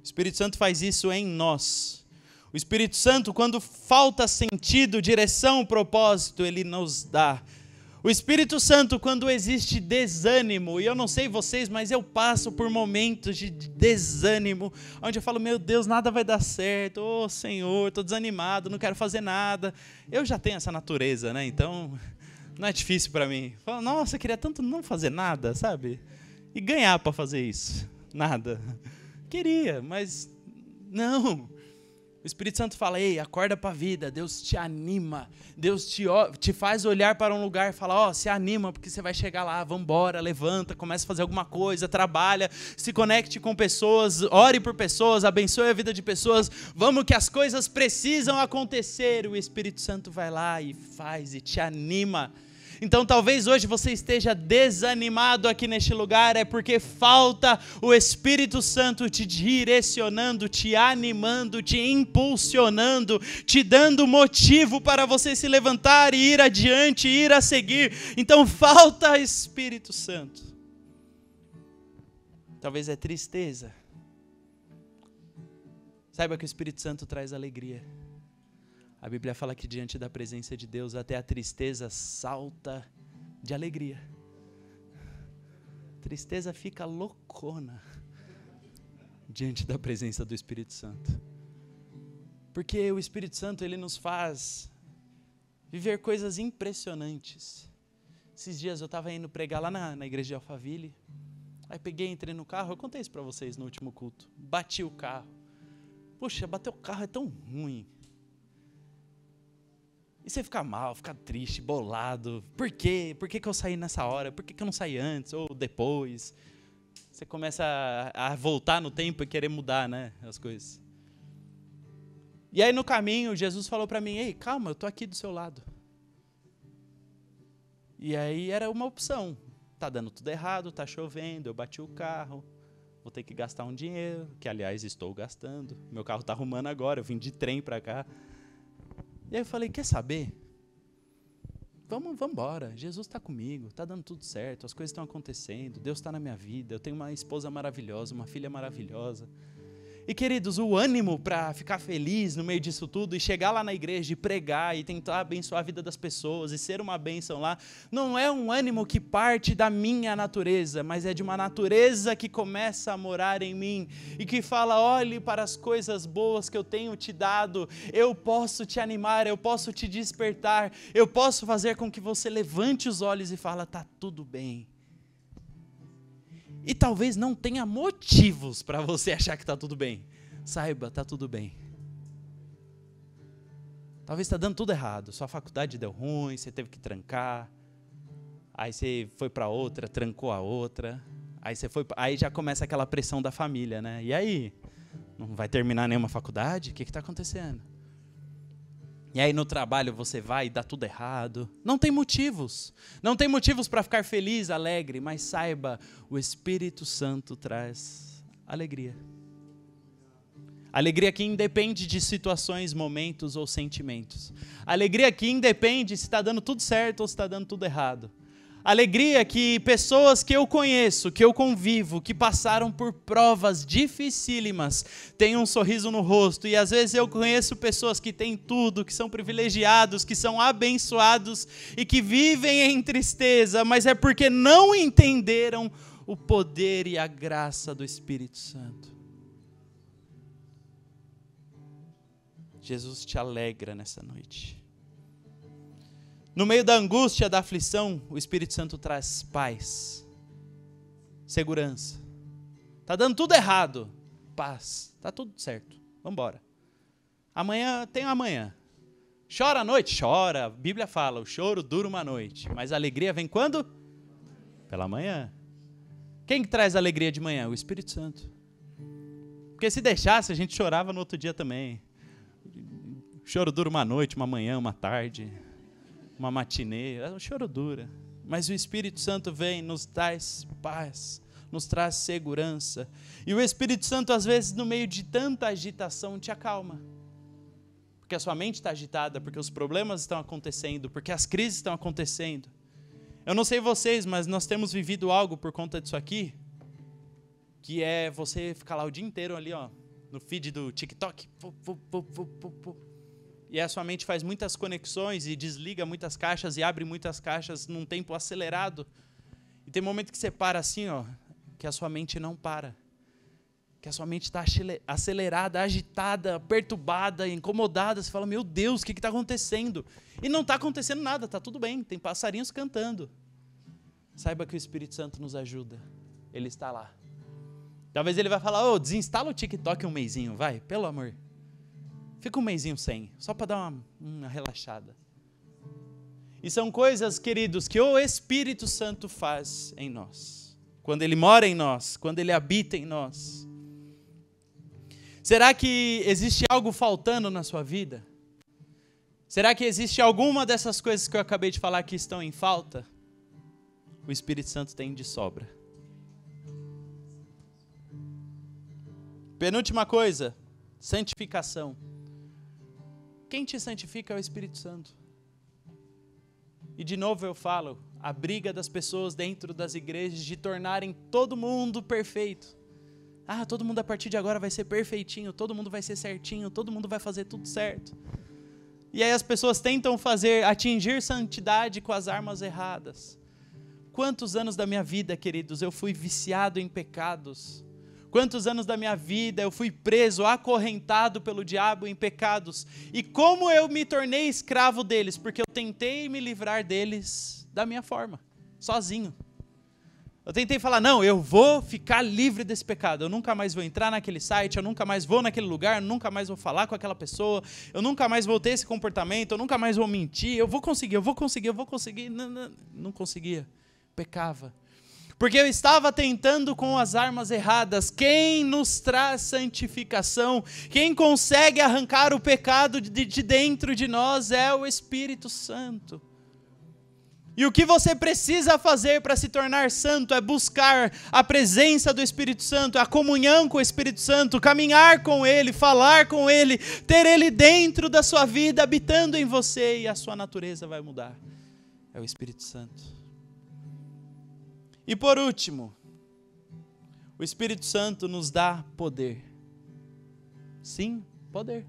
O Espírito Santo faz isso em nós. O Espírito Santo, quando falta sentido, direção, propósito, ele nos dá o Espírito Santo, quando existe desânimo, e eu não sei vocês, mas eu passo por momentos de desânimo, onde eu falo, meu Deus, nada vai dar certo, ô oh, Senhor, estou desanimado, não quero fazer nada. Eu já tenho essa natureza, né? Então, não é difícil para mim. Falo, nossa, eu queria tanto não fazer nada, sabe? E ganhar para fazer isso. Nada. Queria, mas não. O Espírito Santo fala: ei, acorda para a vida, Deus te anima, Deus te, te faz olhar para um lugar e fala: ó, oh, se anima, porque você vai chegar lá, vamos embora, levanta, começa a fazer alguma coisa, trabalha, se conecte com pessoas, ore por pessoas, abençoe a vida de pessoas, vamos que as coisas precisam acontecer. O Espírito Santo vai lá e faz e te anima. Então talvez hoje você esteja desanimado aqui neste lugar, é porque falta o Espírito Santo te direcionando, te animando, te impulsionando, te dando motivo para você se levantar e ir adiante, ir a seguir. Então falta Espírito Santo. Talvez é tristeza. Saiba que o Espírito Santo traz alegria. A Bíblia fala que diante da presença de Deus até a tristeza salta de alegria. Tristeza fica loucona diante da presença do Espírito Santo. Porque o Espírito Santo ele nos faz viver coisas impressionantes. Esses dias eu estava indo pregar lá na, na igreja de Alphaville. Aí peguei, entrei no carro. Eu contei isso para vocês no último culto. Bati o carro. Puxa, bater o carro é tão ruim. Você fica mal, fica triste, bolado. Por quê? Por que, que eu saí nessa hora? Por que, que eu não saí antes ou depois? Você começa a, a voltar no tempo e querer mudar né, as coisas. E aí no caminho, Jesus falou para mim: Ei, calma, eu estou aqui do seu lado. E aí era uma opção. Tá dando tudo errado, tá chovendo, eu bati o carro, vou ter que gastar um dinheiro, que aliás estou gastando. Meu carro está arrumando agora, eu vim de trem para cá. E aí eu falei: quer saber? Vamos, vamos embora. Jesus está comigo, está dando tudo certo, as coisas estão acontecendo, Deus está na minha vida, eu tenho uma esposa maravilhosa, uma filha maravilhosa. E queridos, o ânimo para ficar feliz no meio disso tudo e chegar lá na igreja e pregar e tentar abençoar a vida das pessoas e ser uma bênção lá, não é um ânimo que parte da minha natureza, mas é de uma natureza que começa a morar em mim e que fala: olhe para as coisas boas que eu tenho te dado, eu posso te animar, eu posso te despertar, eu posso fazer com que você levante os olhos e fala: tá tudo bem e talvez não tenha motivos para você achar que está tudo bem. Saiba, está tudo bem. Talvez está dando tudo errado. Sua faculdade deu ruim, você teve que trancar. Aí você foi para outra, trancou a outra. Aí você foi, aí já começa aquela pressão da família, né? E aí, Não vai terminar nenhuma faculdade? O que está acontecendo? E aí no trabalho você vai e dá tudo errado. Não tem motivos. Não tem motivos para ficar feliz, alegre, mas saiba, o Espírito Santo traz alegria. Alegria que independe de situações, momentos ou sentimentos. Alegria que independe se está dando tudo certo ou se está dando tudo errado. Alegria que pessoas que eu conheço, que eu convivo, que passaram por provas dificílimas, têm um sorriso no rosto. E às vezes eu conheço pessoas que têm tudo, que são privilegiados, que são abençoados e que vivem em tristeza, mas é porque não entenderam o poder e a graça do Espírito Santo. Jesus te alegra nessa noite. No meio da angústia, da aflição, o Espírito Santo traz paz, segurança. Tá dando tudo errado, paz. Tá tudo certo. Vamos embora. Amanhã tem amanhã. Chora à noite, chora. A Bíblia fala, o choro dura uma noite, mas a alegria vem quando? Pela manhã. Quem que traz alegria de manhã? O Espírito Santo. Porque se deixasse, a gente chorava no outro dia também. O choro dura uma noite, uma manhã, uma tarde uma matinê, o choro dura. Mas o Espírito Santo vem, nos traz paz, nos traz segurança. E o Espírito Santo, às vezes, no meio de tanta agitação, te acalma. Porque a sua mente está agitada, porque os problemas estão acontecendo, porque as crises estão acontecendo. Eu não sei vocês, mas nós temos vivido algo por conta disso aqui, que é você ficar lá o dia inteiro ali, ó, no feed do TikTok. Pu, pu, pu, e a sua mente faz muitas conexões e desliga muitas caixas e abre muitas caixas num tempo acelerado. E tem momento que você para assim, ó, que a sua mente não para. Que a sua mente está acelerada, agitada, perturbada, incomodada. Você fala, meu Deus, o que está acontecendo? E não está acontecendo nada, está tudo bem, tem passarinhos cantando. Saiba que o Espírito Santo nos ajuda. Ele está lá. Talvez ele vai falar, ô, oh, desinstala o TikTok um mêsinho, vai, pelo amor. Fica um mêsinho sem, só para dar uma, uma relaxada. E são coisas, queridos, que o Espírito Santo faz em nós. Quando ele mora em nós, quando ele habita em nós. Será que existe algo faltando na sua vida? Será que existe alguma dessas coisas que eu acabei de falar que estão em falta? O Espírito Santo tem de sobra. Penúltima coisa, santificação. Quem te santifica é o Espírito Santo. E de novo eu falo, a briga das pessoas dentro das igrejas de tornarem todo mundo perfeito. Ah, todo mundo a partir de agora vai ser perfeitinho, todo mundo vai ser certinho, todo mundo vai fazer tudo certo. E aí as pessoas tentam fazer, atingir santidade com as armas erradas. Quantos anos da minha vida, queridos, eu fui viciado em pecados Quantos anos da minha vida eu fui preso, acorrentado pelo diabo em pecados, e como eu me tornei escravo deles, porque eu tentei me livrar deles da minha forma, sozinho. Eu tentei falar, não, eu vou ficar livre desse pecado, eu nunca mais vou entrar naquele site, eu nunca mais vou naquele lugar, eu nunca mais vou falar com aquela pessoa, eu nunca mais vou ter esse comportamento, eu nunca mais vou mentir, eu vou conseguir, eu vou conseguir, eu vou conseguir. Não, não, não conseguia, pecava porque eu estava tentando com as armas erradas. Quem nos traz santificação, quem consegue arrancar o pecado de, de dentro de nós é o Espírito Santo. E o que você precisa fazer para se tornar santo é buscar a presença do Espírito Santo, a comunhão com o Espírito Santo, caminhar com Ele, falar com Ele, ter Ele dentro da sua vida, habitando em você, e a sua natureza vai mudar. É o Espírito Santo. E por último, o Espírito Santo nos dá poder. Sim, poder.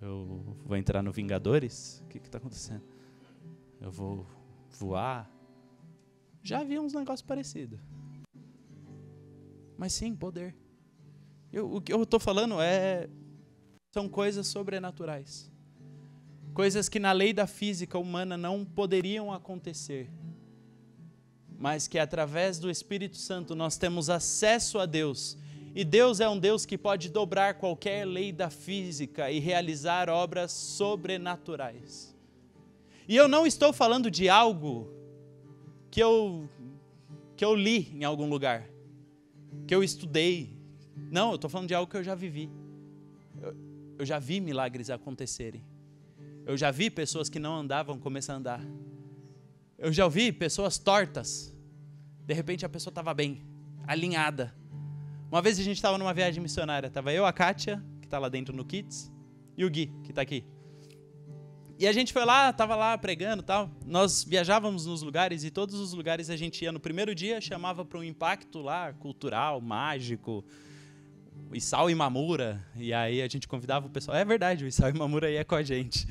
Eu vou entrar no Vingadores? O que está acontecendo? Eu vou voar? Já vi uns negócios parecidos. Mas sim, poder. Eu, o que eu estou falando é. São coisas sobrenaturais. Coisas que na lei da física humana não poderiam acontecer mas que através do Espírito Santo nós temos acesso a Deus. E Deus é um Deus que pode dobrar qualquer lei da física e realizar obras sobrenaturais. E eu não estou falando de algo que eu que eu li em algum lugar, que eu estudei, Não, eu estou falando de algo que eu já vivi. Eu, eu já vi milagres acontecerem. Eu já vi pessoas que não andavam começar a andar. Eu já ouvi pessoas tortas. De repente a pessoa estava bem, alinhada. Uma vez a gente estava numa viagem missionária. Estava eu, a Kátia, que está lá dentro no Kits, e o Gui, que está aqui. E a gente foi lá, estava lá pregando tal. Nós viajávamos nos lugares e todos os lugares a gente ia no primeiro dia, chamava para um impacto lá, cultural, mágico, o Isao Imamura. E aí a gente convidava o pessoal. É verdade, o Isao Imamura ia com a gente.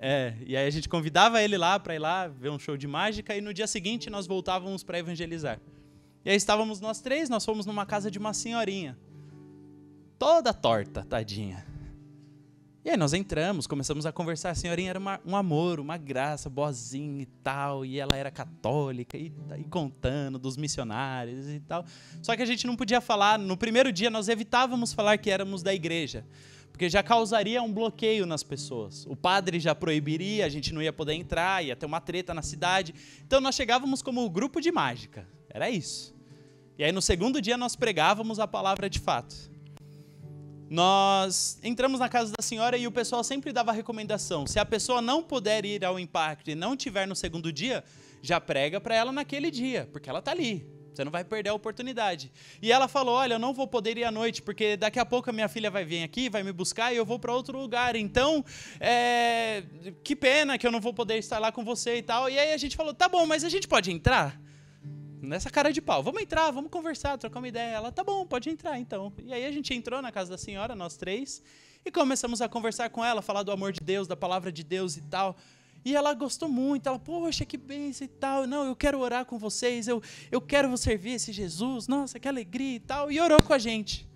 É, e aí a gente convidava ele lá para ir lá ver um show de mágica e no dia seguinte nós voltávamos para evangelizar. E aí estávamos nós três, nós fomos numa casa de uma senhorinha. Toda torta, tadinha. E aí nós entramos, começamos a conversar. A senhorinha era uma, um amor, uma graça, boazinha e tal. E ela era católica e, e contando dos missionários e tal. Só que a gente não podia falar. No primeiro dia nós evitávamos falar que éramos da igreja porque já causaria um bloqueio nas pessoas. O padre já proibiria, a gente não ia poder entrar, ia ter uma treta na cidade. Então nós chegávamos como grupo de mágica. Era isso. E aí no segundo dia nós pregávamos a palavra de fato. Nós entramos na casa da senhora e o pessoal sempre dava recomendação. Se a pessoa não puder ir ao impacto e não tiver no segundo dia, já prega para ela naquele dia, porque ela está ali. Você não vai perder a oportunidade. E ela falou: Olha, eu não vou poder ir à noite, porque daqui a pouco a minha filha vai vir aqui, vai me buscar e eu vou para outro lugar. Então, é... que pena que eu não vou poder estar lá com você e tal. E aí a gente falou: Tá bom, mas a gente pode entrar? Nessa cara de pau. Vamos entrar, vamos conversar, trocar uma ideia. Ela: Tá bom, pode entrar então. E aí a gente entrou na casa da senhora, nós três, e começamos a conversar com ela, falar do amor de Deus, da palavra de Deus e tal. E ela gostou muito, ela, poxa, que bênção e tal. Não, eu quero orar com vocês, eu, eu quero servir esse Jesus, nossa, que alegria e tal. E orou com a gente.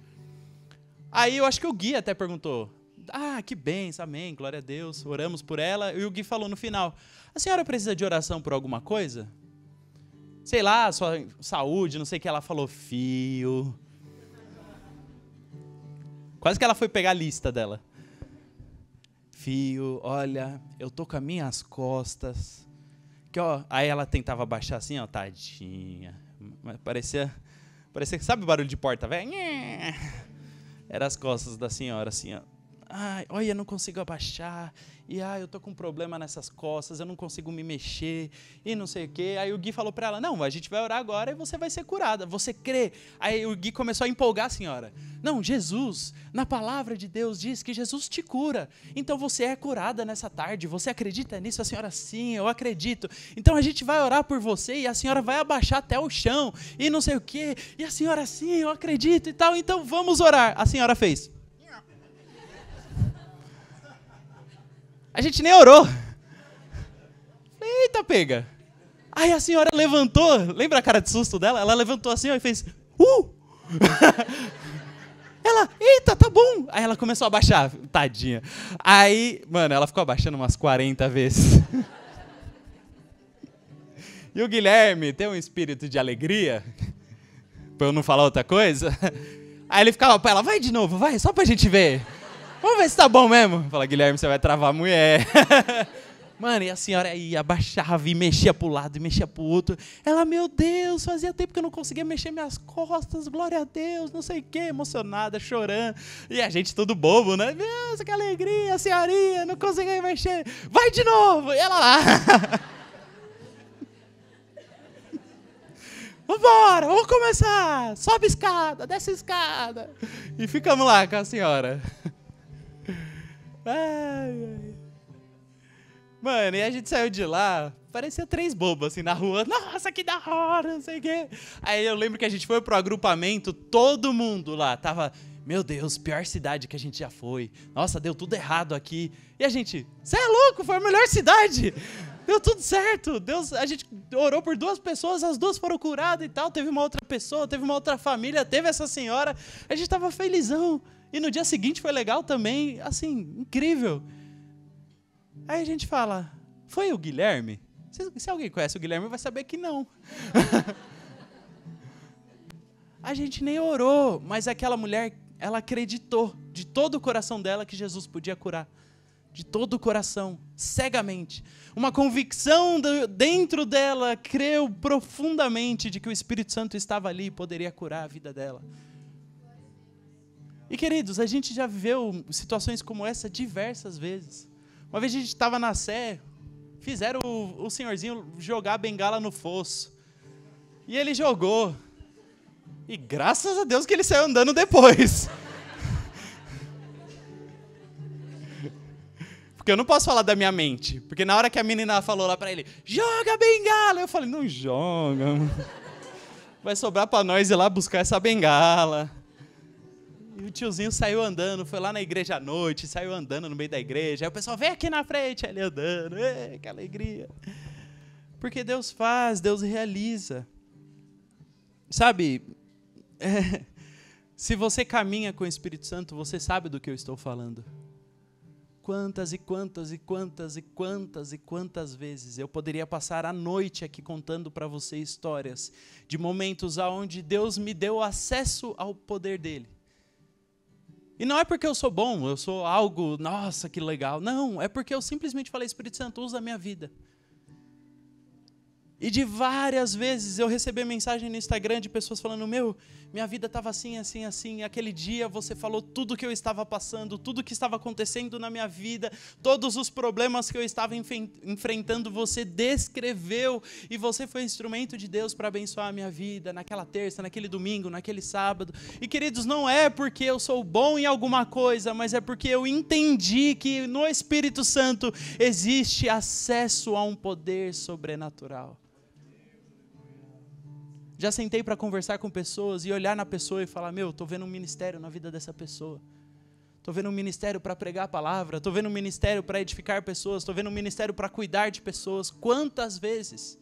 Aí eu acho que o Gui até perguntou: Ah, que bênção, amém, glória a Deus. Oramos por ela. E o Gui falou no final: A senhora precisa de oração por alguma coisa? Sei lá, sua saúde, não sei o que. Ela falou: Fio. Quase que ela foi pegar a lista dela fio, olha, eu tô com as minhas costas. Que, ó, aí ela tentava baixar assim, ó, tadinha. Parecia, parecia que sabe o barulho de porta, velho? Era as costas da senhora assim, ó. Ai, olha, não consigo abaixar e ah, eu tô com um problema nessas costas, eu não consigo me mexer e não sei o quê. Aí o Gui falou para ela: "Não, a gente vai orar agora e você vai ser curada. Você crê?" Aí o Gui começou a empolgar a senhora. "Não, Jesus, na palavra de Deus diz que Jesus te cura. Então você é curada nessa tarde. Você acredita nisso?" A senhora: "Sim, eu acredito." Então a gente vai orar por você e a senhora vai abaixar até o chão e não sei o quê. E a senhora: "Sim, eu acredito" e tal. Então vamos orar. A senhora fez: A gente nem orou. Eita, pega. Aí a senhora levantou, lembra a cara de susto dela? Ela levantou assim ó, e fez, uh! ela, eita, tá bom. Aí ela começou a baixar, tadinha. Aí, mano, ela ficou abaixando umas 40 vezes. e o Guilherme tem um espírito de alegria, pra eu não falar outra coisa. Aí ele ficava pra ela, vai de novo, vai, só pra gente ver. Vamos ver se tá bom mesmo. Fala, Guilherme, você vai travar a mulher. Mano, e a senhora ia, abaixava e mexia pro lado e mexia pro outro. Ela, meu Deus, fazia tempo que eu não conseguia mexer minhas costas, glória a Deus, não sei o quê, emocionada, chorando. E a gente tudo bobo, né? Nossa, que alegria, a senhorinha, não conseguia mexer. Vai de novo! E ela lá. Vambora, vamos começar! Sobe escada, desce escada. E ficamos lá com a senhora. Ai, ai. Mano, e a gente saiu de lá, parecia três bobos assim na rua. Nossa, que da hora, não sei o quê. Aí eu lembro que a gente foi pro agrupamento, todo mundo lá tava, meu Deus, pior cidade que a gente já foi. Nossa, deu tudo errado aqui. E a gente, você é louco, foi a melhor cidade. Deu tudo certo. Deus, a gente orou por duas pessoas, as duas foram curadas e tal. Teve uma outra pessoa, teve uma outra família, teve essa senhora. A gente tava felizão. E no dia seguinte foi legal também, assim, incrível. Aí a gente fala, foi o Guilherme? Se, se alguém conhece o Guilherme, vai saber que não. a gente nem orou, mas aquela mulher, ela acreditou de todo o coração dela que Jesus podia curar. De todo o coração, cegamente. Uma convicção dentro dela, creu profundamente de que o Espírito Santo estava ali e poderia curar a vida dela. E queridos, a gente já viveu situações como essa diversas vezes. Uma vez a gente estava na Sé, fizeram o, o senhorzinho jogar a bengala no fosso. E ele jogou. E graças a Deus que ele saiu andando depois. Porque eu não posso falar da minha mente. Porque na hora que a menina falou lá para ele, joga a bengala, eu falei, não joga. Vai sobrar para nós ir lá buscar essa bengala. E o tiozinho saiu andando, foi lá na igreja à noite, saiu andando no meio da igreja. Aí o pessoal, vem aqui na frente, ele andando, que alegria. Porque Deus faz, Deus realiza. Sabe, é, se você caminha com o Espírito Santo, você sabe do que eu estou falando. Quantas e quantas e quantas e quantas e quantas vezes eu poderia passar a noite aqui contando para você histórias de momentos aonde Deus me deu acesso ao poder dele. E não é porque eu sou bom, eu sou algo, nossa, que legal. Não, é porque eu simplesmente falei, Espírito Santo, usa a minha vida. E de várias vezes eu recebi mensagem no Instagram de pessoas falando: Meu, minha vida estava assim, assim, assim. Aquele dia você falou tudo que eu estava passando, tudo que estava acontecendo na minha vida, todos os problemas que eu estava enfrentando, você descreveu. E você foi instrumento de Deus para abençoar a minha vida naquela terça, naquele domingo, naquele sábado. E queridos, não é porque eu sou bom em alguma coisa, mas é porque eu entendi que no Espírito Santo existe acesso a um poder sobrenatural. Já sentei para conversar com pessoas e olhar na pessoa e falar: Meu, estou vendo um ministério na vida dessa pessoa. Estou vendo um ministério para pregar a palavra. Estou vendo um ministério para edificar pessoas. Estou vendo um ministério para cuidar de pessoas. Quantas vezes?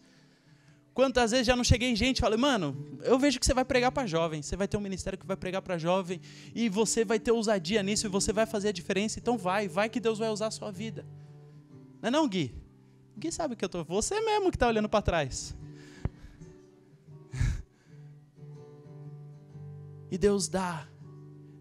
Quantas vezes já não cheguei em gente e falei, mano, eu vejo que você vai pregar para jovem, você vai ter um ministério que vai pregar para jovem e você vai ter ousadia nisso e você vai fazer a diferença, então vai, vai que Deus vai usar a sua vida. Não é não, Gui? Gui sabe que eu tô, você mesmo que está olhando para trás. E Deus dá,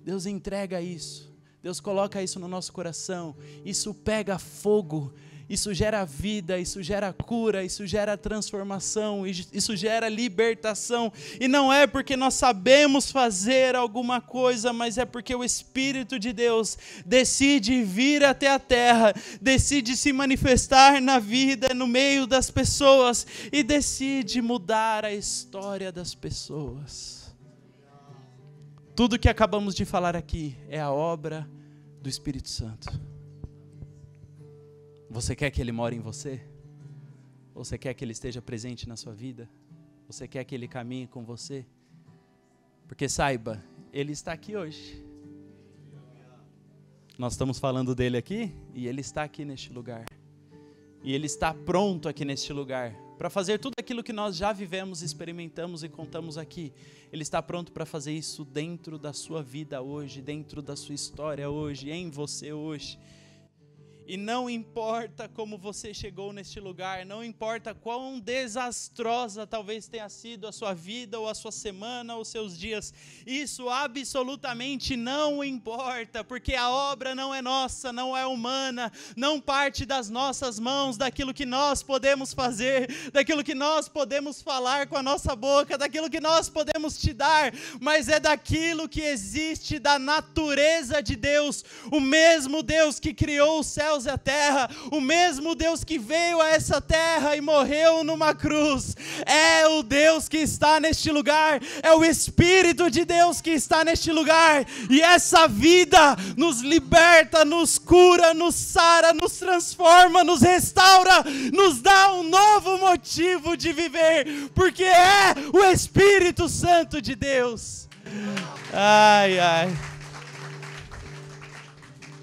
Deus entrega isso, Deus coloca isso no nosso coração, isso pega fogo, isso gera vida, isso gera cura, isso gera transformação, isso gera libertação. E não é porque nós sabemos fazer alguma coisa, mas é porque o Espírito de Deus decide vir até a terra, decide se manifestar na vida, no meio das pessoas e decide mudar a história das pessoas. Tudo que acabamos de falar aqui é a obra do Espírito Santo. Você quer que ele more em você? Você quer que ele esteja presente na sua vida? Você quer que ele caminhe com você? Porque saiba, ele está aqui hoje. Nós estamos falando dele aqui e ele está aqui neste lugar. E ele está pronto aqui neste lugar para fazer tudo aquilo que nós já vivemos, experimentamos e contamos aqui. Ele está pronto para fazer isso dentro da sua vida hoje, dentro da sua história hoje, em você hoje. E não importa como você chegou neste lugar, não importa quão desastrosa talvez tenha sido a sua vida, ou a sua semana, ou seus dias, isso absolutamente não importa, porque a obra não é nossa, não é humana, não parte das nossas mãos, daquilo que nós podemos fazer, daquilo que nós podemos falar com a nossa boca, daquilo que nós podemos te dar, mas é daquilo que existe da natureza de Deus, o mesmo Deus que criou os céus céus e a terra, o mesmo Deus que veio a essa terra e morreu numa cruz, é o Deus que está neste lugar, é o Espírito de Deus que está neste lugar, e essa vida nos liberta, nos cura, nos sara, nos transforma, nos restaura, nos dá um novo motivo de viver, porque é o Espírito Santo de Deus. Ai, ai.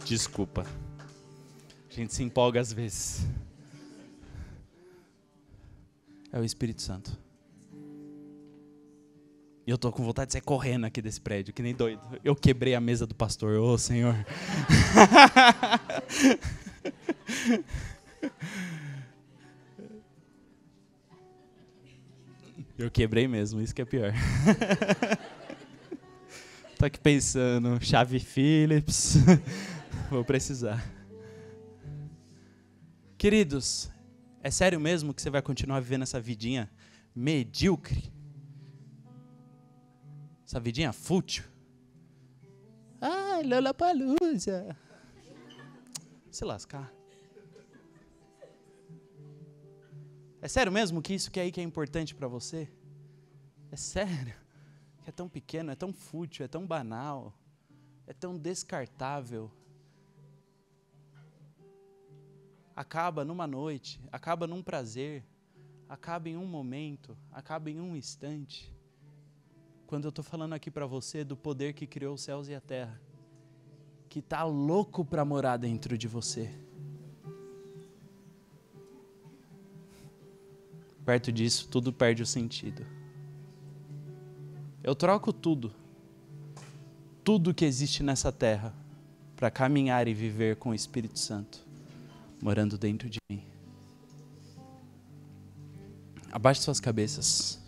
Desculpa. A gente se empolga às vezes. É o Espírito Santo. E eu tô com vontade de sair correndo aqui desse prédio, que nem doido. Eu quebrei a mesa do pastor, ô oh, Senhor. Eu quebrei mesmo, isso que é pior. tô aqui pensando, chave Phillips. Vou precisar. Queridos, é sério mesmo que você vai continuar vivendo essa vidinha medíocre? Essa vidinha fútil? Ai, Lollapalooza. Se lascar. É sério mesmo que isso que é aí que é importante para você? É sério? Que é tão pequeno, é tão fútil, é tão banal, é tão descartável. Acaba numa noite, acaba num prazer, acaba em um momento, acaba em um instante. Quando eu estou falando aqui para você do poder que criou os céus e a terra, que está louco para morar dentro de você. Perto disso, tudo perde o sentido. Eu troco tudo, tudo que existe nessa terra, para caminhar e viver com o Espírito Santo morando dentro de mim. Abaixe suas cabeças.